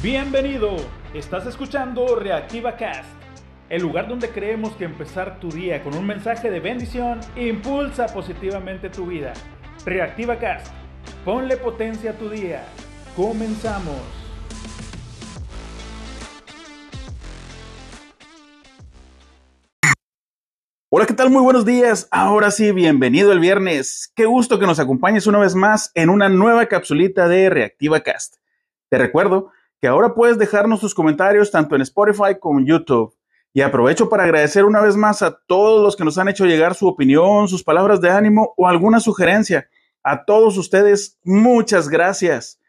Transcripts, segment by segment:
Bienvenido, estás escuchando Reactiva Cast, el lugar donde creemos que empezar tu día con un mensaje de bendición impulsa positivamente tu vida. Reactiva Cast, ponle potencia a tu día. Comenzamos. Hola, ¿qué tal? Muy buenos días. Ahora sí, bienvenido el viernes. Qué gusto que nos acompañes una vez más en una nueva capsulita de Reactiva Cast. Te recuerdo que ahora puedes dejarnos tus comentarios tanto en Spotify como en YouTube. Y aprovecho para agradecer una vez más a todos los que nos han hecho llegar su opinión, sus palabras de ánimo o alguna sugerencia. A todos ustedes, muchas gracias.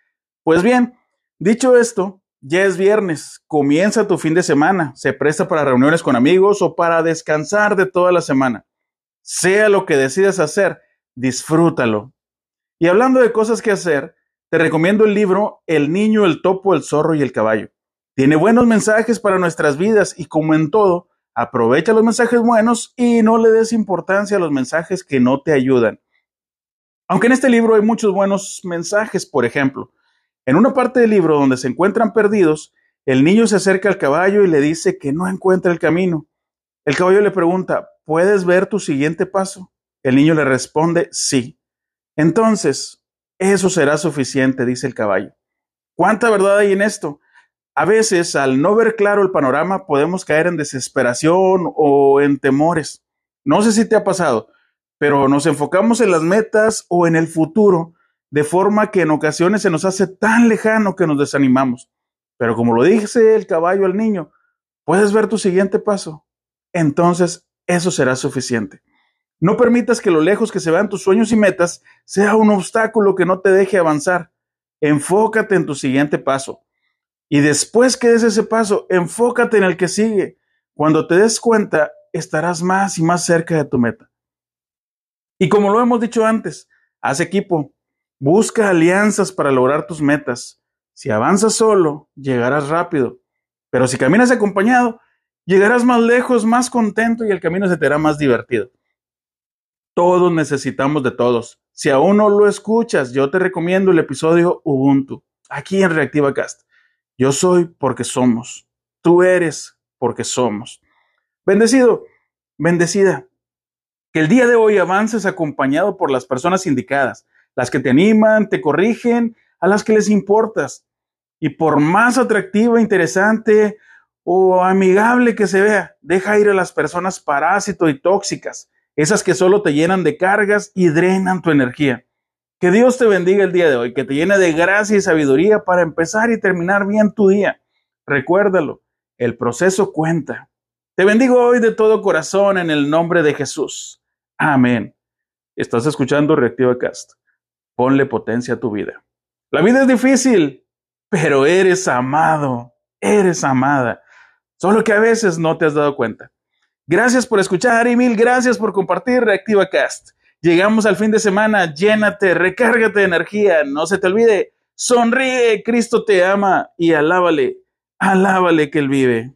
Pues bien, dicho esto, ya es viernes, comienza tu fin de semana, se presta para reuniones con amigos o para descansar de toda la semana. Sea lo que decidas hacer, disfrútalo. Y hablando de cosas que hacer, te recomiendo el libro El niño, el topo, el zorro y el caballo. Tiene buenos mensajes para nuestras vidas y como en todo, aprovecha los mensajes buenos y no le des importancia a los mensajes que no te ayudan. Aunque en este libro hay muchos buenos mensajes, por ejemplo, en una parte del libro donde se encuentran perdidos, el niño se acerca al caballo y le dice que no encuentra el camino. El caballo le pregunta, ¿puedes ver tu siguiente paso? El niño le responde, sí. Entonces, eso será suficiente, dice el caballo. ¿Cuánta verdad hay en esto? A veces, al no ver claro el panorama, podemos caer en desesperación o en temores. No sé si te ha pasado, pero nos enfocamos en las metas o en el futuro, de forma que en ocasiones se nos hace tan lejano que nos desanimamos. Pero como lo dice el caballo al niño, puedes ver tu siguiente paso. Entonces, eso será suficiente. No permitas que lo lejos que se vean tus sueños y metas sea un obstáculo que no te deje avanzar. Enfócate en tu siguiente paso. Y después que des ese paso, enfócate en el que sigue. Cuando te des cuenta, estarás más y más cerca de tu meta. Y como lo hemos dicho antes, haz equipo. Busca alianzas para lograr tus metas. Si avanzas solo, llegarás rápido. Pero si caminas acompañado, llegarás más lejos, más contento y el camino se te hará más divertido. Todos necesitamos de todos. Si aún no lo escuchas, yo te recomiendo el episodio Ubuntu, aquí en Reactiva Cast. Yo soy porque somos. Tú eres porque somos. Bendecido, bendecida. Que el día de hoy avances acompañado por las personas indicadas, las que te animan, te corrigen, a las que les importas. Y por más atractiva, interesante o amigable que se vea, deja ir a las personas parásitos y tóxicas esas que solo te llenan de cargas y drenan tu energía. Que Dios te bendiga el día de hoy, que te llene de gracia y sabiduría para empezar y terminar bien tu día. Recuérdalo, el proceso cuenta. Te bendigo hoy de todo corazón en el nombre de Jesús. Amén. Estás escuchando Reactiva Cast. Ponle potencia a tu vida. La vida es difícil, pero eres amado, eres amada. Solo que a veces no te has dado cuenta. Gracias por escuchar y mil gracias por compartir Reactiva Cast. Llegamos al fin de semana, llénate, recárgate de energía, no se te olvide, sonríe, Cristo te ama y alábale, alábale que Él vive.